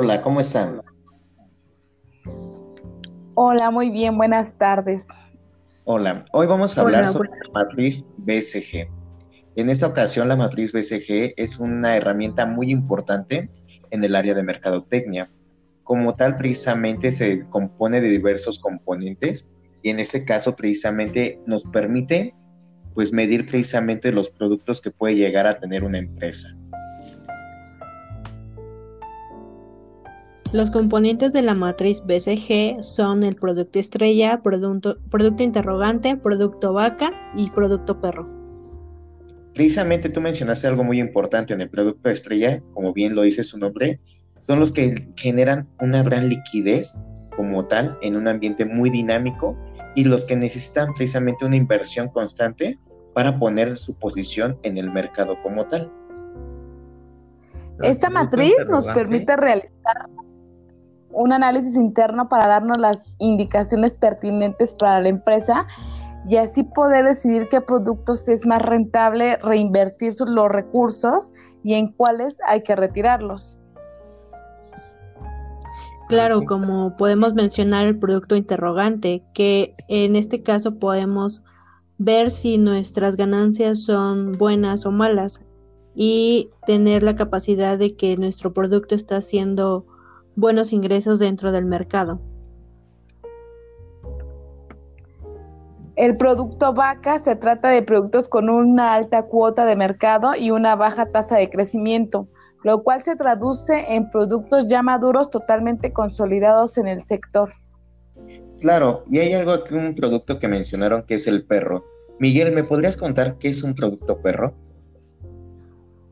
Hola, ¿cómo están? Hola, muy bien, buenas tardes. Hola, hoy vamos a hablar sobre la matriz BCG. En esta ocasión, la matriz BCG es una herramienta muy importante en el área de mercadotecnia. Como tal, precisamente se compone de diversos componentes y en este caso, precisamente, nos permite pues medir precisamente los productos que puede llegar a tener una empresa. Los componentes de la matriz BCG son el producto estrella, producto, producto interrogante, producto vaca y producto perro. Precisamente tú mencionaste algo muy importante en el producto estrella, como bien lo dice su nombre, son los que generan una gran liquidez como tal en un ambiente muy dinámico y los que necesitan precisamente una inversión constante para poner su posición en el mercado como tal. Esta matriz nos permite realizar un análisis interno para darnos las indicaciones pertinentes para la empresa y así poder decidir qué productos es más rentable reinvertir los recursos y en cuáles hay que retirarlos. Claro, como podemos mencionar el producto interrogante, que en este caso podemos ver si nuestras ganancias son buenas o malas y tener la capacidad de que nuestro producto está haciendo buenos ingresos dentro del mercado. El producto vaca se trata de productos con una alta cuota de mercado y una baja tasa de crecimiento, lo cual se traduce en productos ya maduros totalmente consolidados en el sector. Claro, y hay algo aquí, un producto que mencionaron que es el perro. Miguel, ¿me podrías contar qué es un producto perro?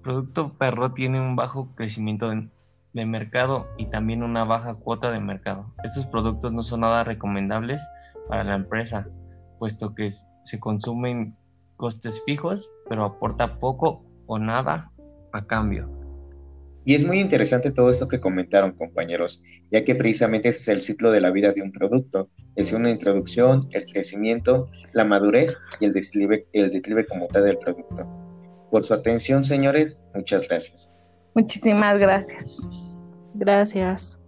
Producto perro tiene un bajo crecimiento en de mercado y también una baja cuota de mercado. Estos productos no son nada recomendables para la empresa, puesto que se consumen costes fijos, pero aporta poco o nada a cambio. Y es muy interesante todo esto que comentaron, compañeros, ya que precisamente ese es el ciclo de la vida de un producto. Es una introducción, el crecimiento, la madurez y el declive, el declive como tal del producto. Por su atención, señores, muchas gracias. Muchísimas gracias. Gracias.